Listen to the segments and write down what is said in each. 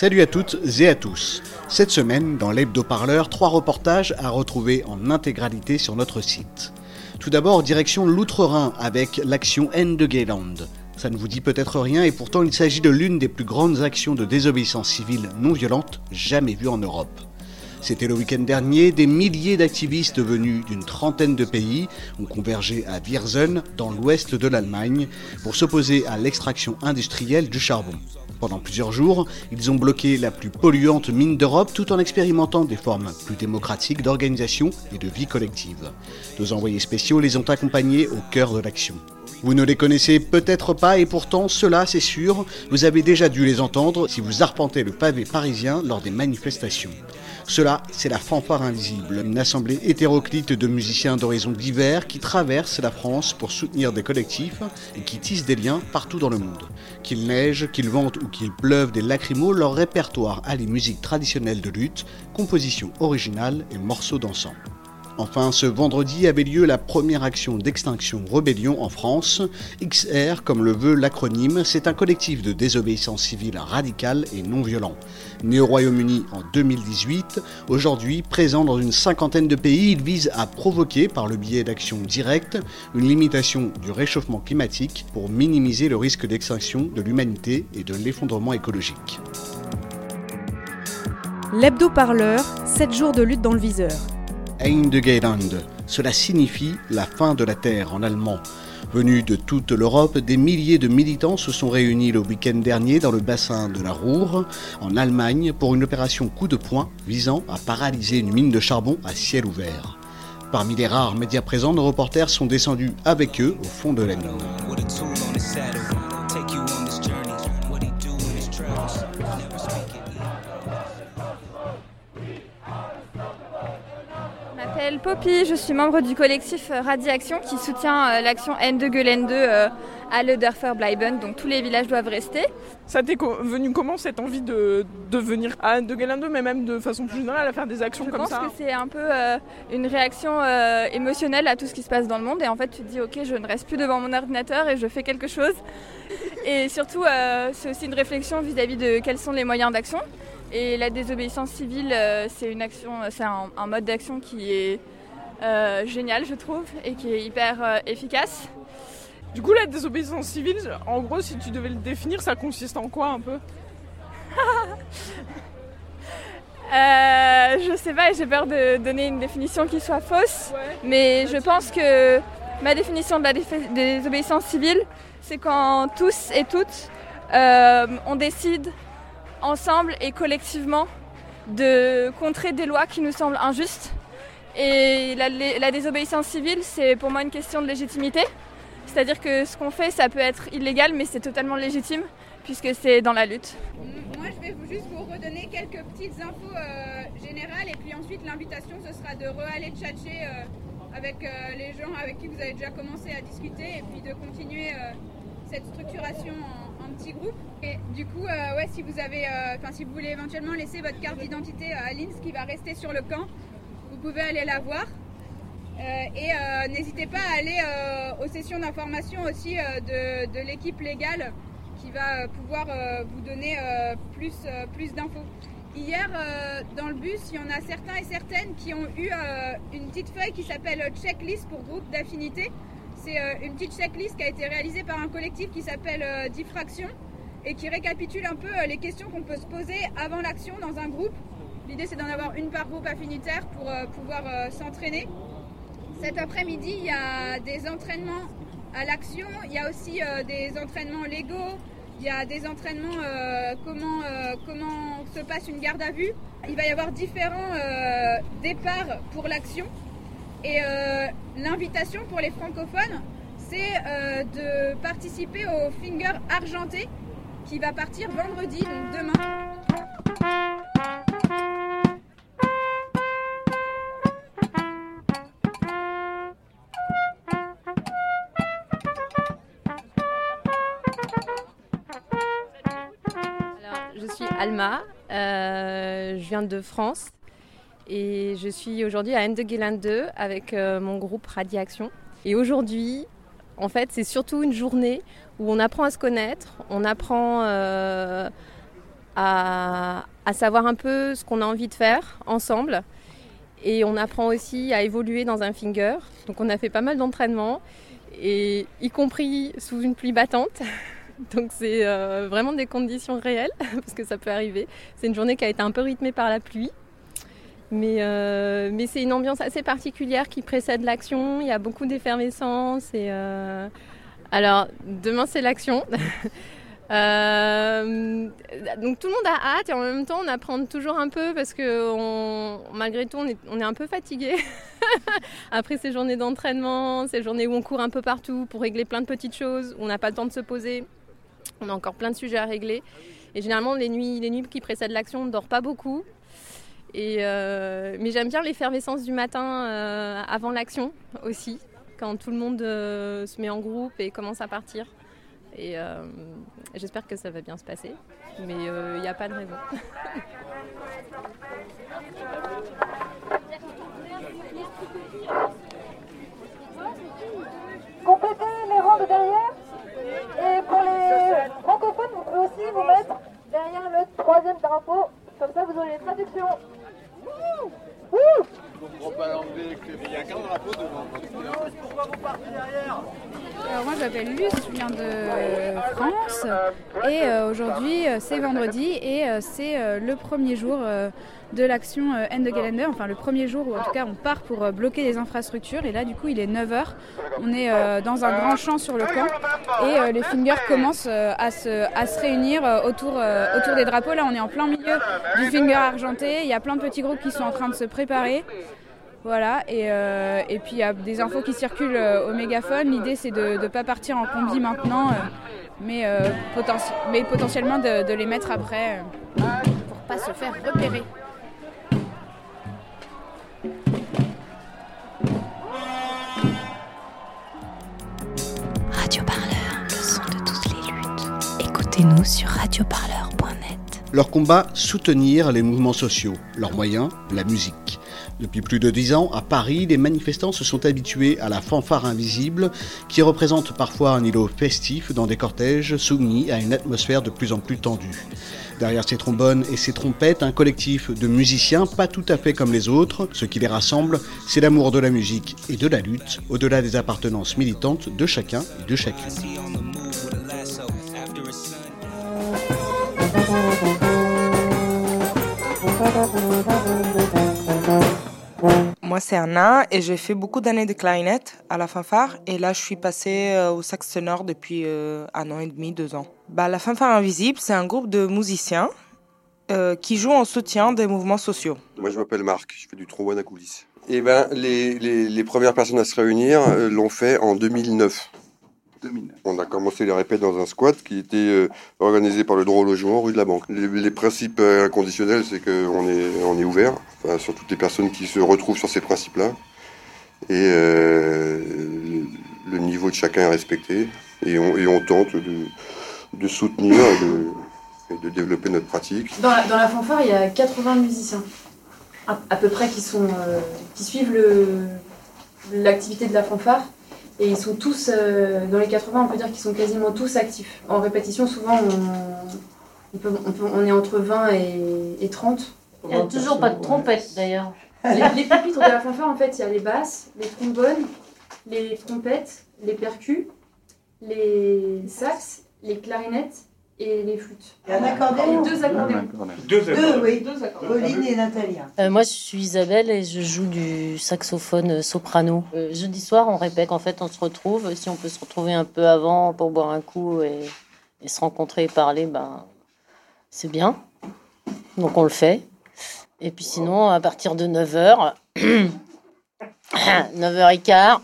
Salut à toutes et à tous. Cette semaine, dans l'hebdo-parleur, trois reportages à retrouver en intégralité sur notre site. Tout d'abord, direction l'Outre-Rhin avec l'action End de Gayland. Ça ne vous dit peut-être rien et pourtant il s'agit de l'une des plus grandes actions de désobéissance civile non violente jamais vues en Europe. C'était le week-end dernier, des milliers d'activistes venus d'une trentaine de pays ont convergé à Viersen, dans l'ouest de l'Allemagne, pour s'opposer à l'extraction industrielle du charbon. Pendant plusieurs jours, ils ont bloqué la plus polluante mine d'Europe tout en expérimentant des formes plus démocratiques d'organisation et de vie collective. Nos envoyés spéciaux les ont accompagnés au cœur de l'action. Vous ne les connaissez peut-être pas et pourtant, cela, c'est sûr, vous avez déjà dû les entendre si vous arpentez le pavé parisien lors des manifestations. Cela, c'est la fanfare invisible, une assemblée hétéroclite de musiciens d'horizons divers qui traversent la France pour soutenir des collectifs et qui tissent des liens partout dans le monde. Qu'il neige, qu'il vente ou qu'il pleuve des lacrymos, leur répertoire allie musique traditionnelle de lutte, composition originale et morceaux d'ensemble. Enfin, ce vendredi avait lieu la première action d'extinction rébellion en France. XR, comme le veut l'acronyme, c'est un collectif de désobéissance civile radicale et non violent. Né au Royaume-Uni en 2018, aujourd'hui présent dans une cinquantaine de pays, il vise à provoquer, par le biais d'actions directes, une limitation du réchauffement climatique pour minimiser le risque d'extinction de l'humanité et de l'effondrement écologique. L'hebdo-parleur, 7 jours de lutte dans le viseur. Eindegeiland. Cela signifie la fin de la Terre en allemand. Venus de toute l'Europe, des milliers de militants se sont réunis le week-end dernier dans le bassin de la Ruhr, en Allemagne, pour une opération coup de poing visant à paralyser une mine de charbon à ciel ouvert. Parmi les rares médias présents, nos reporters sont descendus avec eux au fond de la. M'appelle Poppy, je suis membre du collectif Radiaction qui soutient euh, l'action Ende Gelände euh, à Lederfer Bleiben, donc tous les villages doivent rester. Ça t'est venu comment cette envie de, de venir à De Galando, mais même de façon plus générale à faire des actions Je comme pense ça que c'est un peu euh, une réaction euh, émotionnelle à tout ce qui se passe dans le monde et en fait tu te dis ok je ne reste plus devant mon ordinateur et je fais quelque chose. Et surtout euh, c'est aussi une réflexion vis-à-vis de quels sont les moyens d'action. Et la désobéissance civile euh, c'est une action, c'est un, un mode d'action qui est euh, génial je trouve et qui est hyper euh, efficace. Du coup, la désobéissance civile, en gros, si tu devais le définir, ça consiste en quoi un peu? Euh, je sais pas, j'ai peur de donner une définition qui soit fausse, mais je pense que ma définition de la désobéissance civile, c'est quand tous et toutes, euh, on décide ensemble et collectivement de contrer des lois qui nous semblent injustes. Et la, désobéissance civile, c'est pour moi une question de légitimité. C'est-à-dire que ce qu'on fait, ça peut être illégal, mais c'est totalement légitime, puisque c'est dans la lutte. Moi, je vais juste vous redonner quelques petites infos euh, générales et puis ensuite l'invitation ce sera de re-aller tchatcher euh, avec euh, les gens avec qui vous avez déjà commencé à discuter et puis de continuer cette structuration en petits groupes. Et du coup, euh, ouais, si vous avez, euh, enfin si vous voulez éventuellement laisser votre carte d'identité à Lynn, qui va rester sur le camp, vous pouvez aller la voir. Euh, et euh, n'hésitez pas à aller euh, aux sessions d'information aussi euh, de, l'équipe légale qui va euh, pouvoir euh, vous donner euh, plus, euh, plus d'infos. Hier, euh, dans le bus, il y en a certains et certaines qui ont eu euh, une petite feuille qui s'appelle checklist pour groupe d'affinité. C'est euh, une petite checklist qui a été réalisée par un collectif qui s'appelle euh, Diffraction et qui récapitule un peu euh, les questions qu'on peut se poser avant l'action dans un groupe. L'idée, c'est d'en avoir une par groupe affinitaire pour pouvoir s'entraîner. Cet après-midi, il y a des entraînements à l'action, il y a aussi des entraînements légaux, il y a des entraînements comment, comment se passe une garde à vue. Il va y avoir différents départs pour l'action. Et euh, l'invitation pour les francophones, c'est euh, de participer au Finger Argenté qui va partir vendredi, donc demain. Alma, euh, je viens de France et je suis aujourd'hui à Endegeland 2 avec euh, mon groupe Radiaction. Et aujourd'hui, en fait, c'est surtout une journée où on apprend à se connaître, on apprend euh, à, à savoir un peu ce qu'on a envie de faire ensemble. Et on apprend aussi à évoluer dans un finger. Donc on a fait pas mal d'entraînements, et y compris sous une pluie battante. Donc c'est euh, vraiment des conditions réelles, parce que ça peut arriver. C'est une journée qui a été un peu rythmée par la pluie. Mais, euh, mais c'est une ambiance assez particulière qui précède l'action. Il y a beaucoup d'effervescence. Euh, Alors, demain, c'est l'action. Euh, donc tout le monde a hâte et en même temps on apprend toujours un peu parce que malgré tout on est, on est, un peu fatigué après ces journées d'entraînement, ces journées où on court un peu partout pour régler plein de petites choses, où on n'a pas le temps de se poser, on a encore plein de sujets à régler. Et généralement les nuits, les nuits qui précèdent l'action on ne dort pas beaucoup. Euh, mais j'aime bien l'effervescence du matin euh, avant l'action aussi, quand tout le monde euh, se met en groupe et commence à partir. Et j'espère que ça va bien se passer, mais il n'y a pas de raison. Complétez les rangs de derrière. Et pour les francophones, vous pouvez aussi vous mettre derrière le troisième drapeau. Comme ça, vous aurez les traductions. Alors moi je m'appelle Luce, je viens de France. Et euh, aujourd'hui euh, c'est vendredi et euh, c'est le premier jour de l'action End the Calendar, enfin le premier jour où en tout cas on part pour bloquer les infrastructures. Et là du coup il est 9h, on est dans un grand champ sur le camp. Et les fingers commencent à, se, à se réunir autour, autour des drapeaux, là on est en plein milieu du finger argenté, il y a plein de petits groupes qui sont en train de se préparer. Voilà, et, euh, et puis il y a des infos qui circulent euh, au mégaphone. L'idée c'est de ne pas partir en combi maintenant, euh, mais, euh, poten- mais potentiellement de, de, les mettre après euh, pour pas se faire repérer. Radio Parleur, le son de toutes les luttes. Écoutez-nous sur radioparleur.net. Leur combat, soutenir les mouvements sociaux. Leurs moyens, la musique. Depuis plus de dix ans, à Paris, les manifestants se sont habitués à la fanfare invisible qui représente parfois un îlot festif dans des cortèges soumis à une atmosphère de plus en plus tendue. Derrière ces trombones et ces trompettes, un collectif de musiciens pas tout à fait comme les autres. Ce qui les rassemble, c'est l'amour de la musique et de la lutte, au-delà des appartenances militantes de chacun et de chacune. Moi, c'est Anna et j'ai fait beaucoup d'années de clarinette à la fanfare. Et là, je suis passée euh, au sax ténor depuis euh, un an et demi, deux ans. Bah, la fanfare invisible, c'est un groupe de musiciens euh, qui jouent en soutien des mouvements sociaux. Moi, je m'appelle Marc, je fais du trombone à coulisses. Et ben, les, les, premières personnes à se réunir l'ont fait en 2009. 2009. On a commencé les répètes dans un squat qui était euh, organisé par le droit au logement rue de la Banque. Les, les principes inconditionnels, c'est qu'on est, on est ouvert enfin, sur toutes les personnes qui se retrouvent sur ces principes-là. Et euh, le, niveau de chacun est respecté. Et on, et on tente de, de soutenir et de, et de développer notre pratique. Dans la, dans la fanfare, il y a 80 musiciens, à, à peu près, qui, sont, euh, qui suivent l'activité de la fanfare. Et ils sont tous, euh, dans les 80, on peut dire qu'ils sont quasiment tous actifs. En répétition, souvent, on, on, peut- on peut- on est entre 20 et, et 30. Il n'y a toujours pas de trompette d'ailleurs. Les, les pupitres de la fanfare, en fait, il y a les basses, les trombones, les trompettes, les percus, les sax, les clarinettes et les flûtes. Et un accordéon. Et deux accordéons. Deux, oui. Deux accordéons. Pauline et Natalia. Euh, moi, je suis Isabelle et je joue du saxophone euh, soprano. Euh, jeudi soir, on répète. En fait, on se retrouve. Si on peut se retrouver un peu avant pour boire un coup et, et se rencontrer et parler, ben, c'est bien. Donc, on le fait. Et puis sinon, à partir de 9h, 9h15,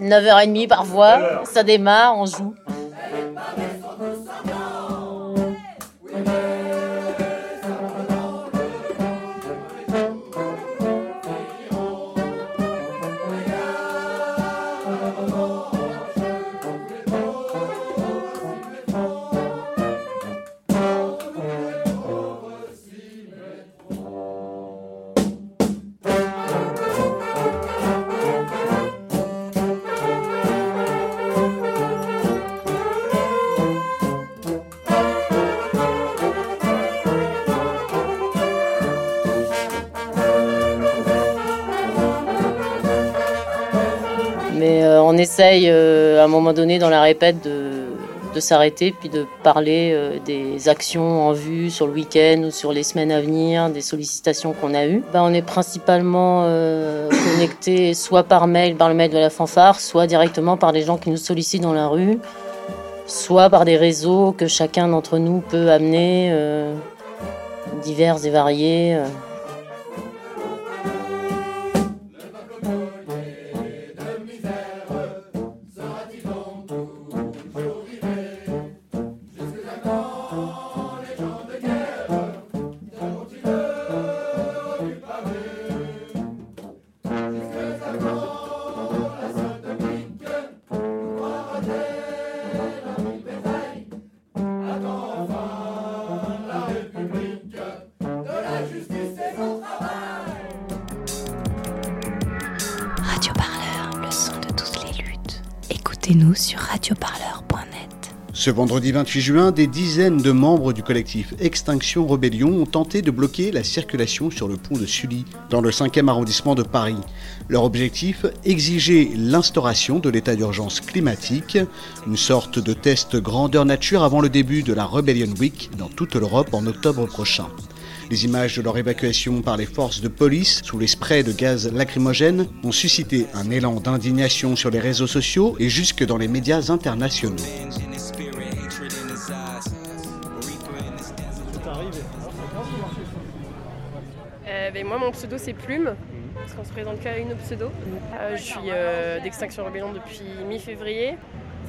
9h30 parfois, ça démarre, on joue. Euh, à un moment donné dans la répète de, s'arrêter puis de parler euh, des actions en vue sur le week-end ou sur les semaines à venir, des sollicitations qu'on a eues. Ben, on est principalement euh, connecté soit par mail, par le mail de la fanfare, soit directement par des gens qui nous sollicitent dans la rue, soit par des réseaux que chacun d'entre nous peut amener, divers et variés. Sur radioparleur.net. Ce vendredi 28 juin, des dizaines de membres du collectif Extinction Rebellion ont tenté de bloquer la circulation sur le pont de Sully, dans le 5e arrondissement de Paris. Leur objectif Exiger l'instauration de l'état d'urgence climatique, une sorte de test grandeur nature avant le début de la Rebellion Week dans toute l'Europe en octobre prochain. Les images de leur évacuation par les forces de police sous les sprays de gaz lacrymogène ont suscité un élan d'indignation sur les réseaux sociaux et jusque dans les médias internationaux. Euh, ben, moi, mon pseudo, c'est Plume, parce qu'on se présente qu'à une pseudo. Euh, je suis euh, d'Extinction Rebellion depuis mi-février.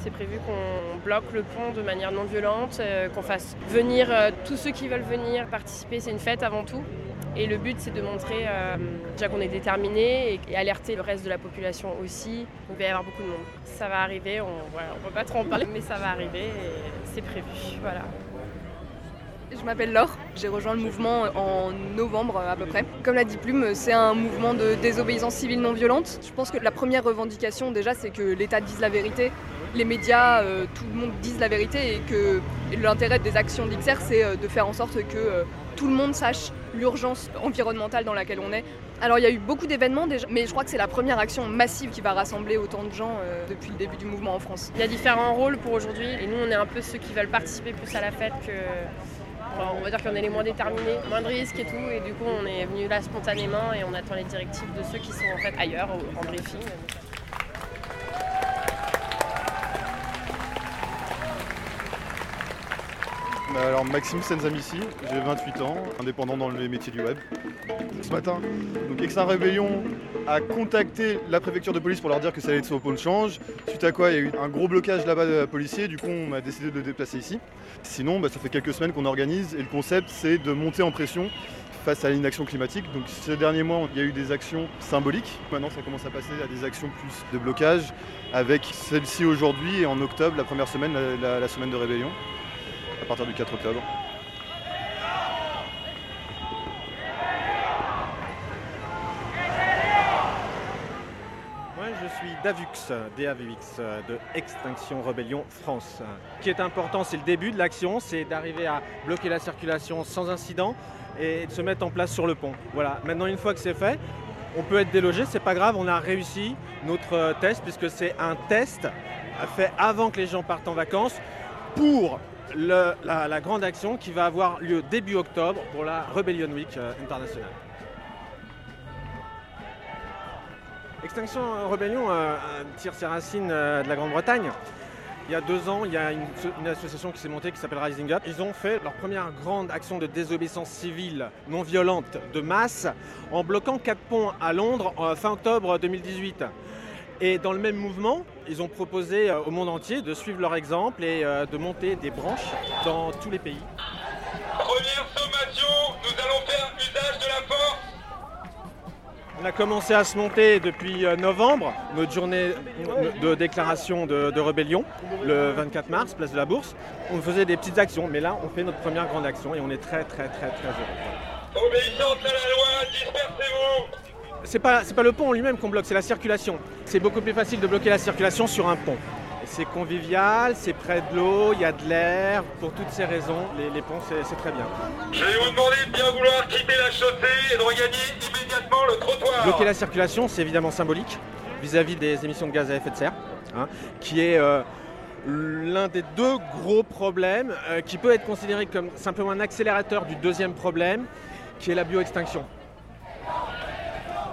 C'est prévu qu'on bloque le pont de manière non violente, euh, qu'on fasse venir euh, tous ceux qui veulent venir participer. C'est une fête avant tout. Et le but, c'est de montrer euh, déjà qu'on est déterminé et, et alerter le reste de la population aussi. Il va y avoir beaucoup de monde. Ça va arriver, on ne peut pas trop en parler, mais ça va arriver et c'est prévu. Voilà. Je m'appelle Laure, j'ai rejoint le mouvement en novembre à peu près. Comme l'a dit Plume, c'est un mouvement de désobéissance civile non violente. Je pense que la première revendication déjà c'est que l'État dise la vérité, les médias, euh, tout le monde dise la vérité et que l'intérêt des actions d'XR c'est euh, de faire en sorte que euh, tout le monde sache l'urgence environnementale dans laquelle on est. Alors il y a eu beaucoup d'événements déjà, mais je crois que c'est la première action massive qui va rassembler autant de gens depuis le début du mouvement en France. Il y a différents rôles pour aujourd'hui et nous on est un peu ceux qui veulent participer plus à la fête que. on va dire qu'on est les moins déterminés, moins de risques et tout, et du coup on est venu là spontanément et on attend les directives de ceux qui sont en fait ailleurs en briefing. Alors Maxime Senzamissi, j'ai 28 ans, indépendant dans les métiers du web. Ce matin, donc Extin Rébellion a contacté la préfecture de police pour leur dire que ça allait être le pôle change. Suite à quoi il y a eu un gros blocage là-bas de policiers, du coup on a décidé de le déplacer ici. Sinon, bah, ça fait quelques semaines qu'on organise et le concept c'est de monter en pression face à l'inaction climatique. Donc ces derniers mois, il y a eu des actions symboliques. Maintenant, ça commence à passer à des actions plus de blocage, avec celle-ci aujourd'hui et en octobre, la première semaine, la, la- la semaine de rébellion, à partir du 4 octobre. Moi, je suis Davux, DAVX, de Extinction Rebellion France. Ce qui est important, c'est le début de l'action, c'est d'arriver à bloquer la circulation sans incident et de se mettre en place sur le pont. Voilà, maintenant, une fois que c'est fait, on peut être délogé, c'est pas grave, on a réussi notre test puisque c'est un test fait avant que les gens partent en vacances pour la, grande action qui va avoir lieu début octobre pour la Rebellion Week euh, internationale. Extinction Rebellion euh, tire ses racines euh, de la Grande-Bretagne. Il y a deux ans, il y a une, association qui s'est montée qui s'appelle Rising Up. Ils ont fait leur première grande action de désobéissance civile non violente de masse en bloquant quatre ponts à Londres fin octobre 2018. Et dans le même mouvement, ils ont proposé euh, au monde entier de suivre leur exemple et euh, de monter des branches dans tous les pays. Première sommation, nous allons faire usage de la force. On a commencé à se monter depuis euh, novembre, notre journée de déclaration de, de rébellion, le 24 mars, place de la Bourse. On faisait des petites actions, mais là, on fait notre première grande action et on est très, très, très, très heureux. Obéissance à la loi, dispersez-vous. C'est pas, pas le pont en lui-même qu'on bloque, c'est la circulation. C'est beaucoup plus facile de bloquer la circulation sur un pont. C'est convivial, c'est près de l'eau, il y a de l'air. Pour toutes ces raisons, les, les ponts, c'est, c'est très bien. Je vais vous demander de bien vouloir quitter la chaussée et de regagner immédiatement le trottoir. Bloquer la circulation, c'est évidemment symbolique vis-à-vis des émissions de gaz à effet de serre. hein, qui est euh, l'un des deux gros problèmes euh, qui peut être considéré comme simplement un accélérateur du deuxième problème, qui est la bioextinction.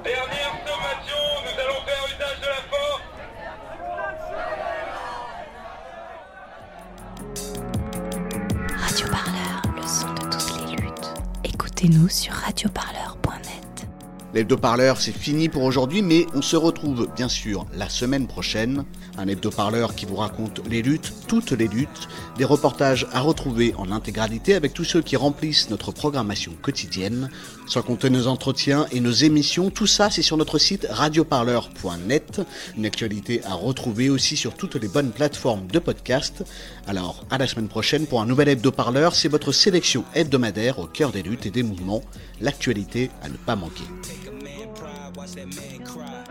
Dernière sommation, nous allons faire usage de la force. Radio Parleur, le son de toutes les luttes. Écoutez-nous sur radioparleur.net. L'hebdo-parleur, c'est fini pour aujourd'hui, mais on se retrouve bien sûr la semaine prochaine. Un hebdo-parleur qui vous raconte les luttes, toutes les luttes, des reportages à retrouver en intégralité avec tous ceux qui remplissent notre programmation quotidienne, sans compter nos entretiens et nos émissions. Tout ça, c'est sur notre site radioparleur.net. Une actualité à retrouver aussi sur toutes les bonnes plateformes de podcast. Alors, à la semaine prochaine pour un nouvel hebdo-parleur. C'est votre sélection hebdomadaire au cœur des luttes et des mouvements. L'actualité à ne pas manquer. Watch that man cry,